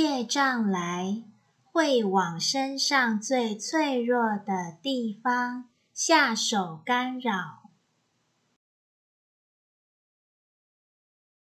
业障来会往身上最脆弱的地方下手干扰。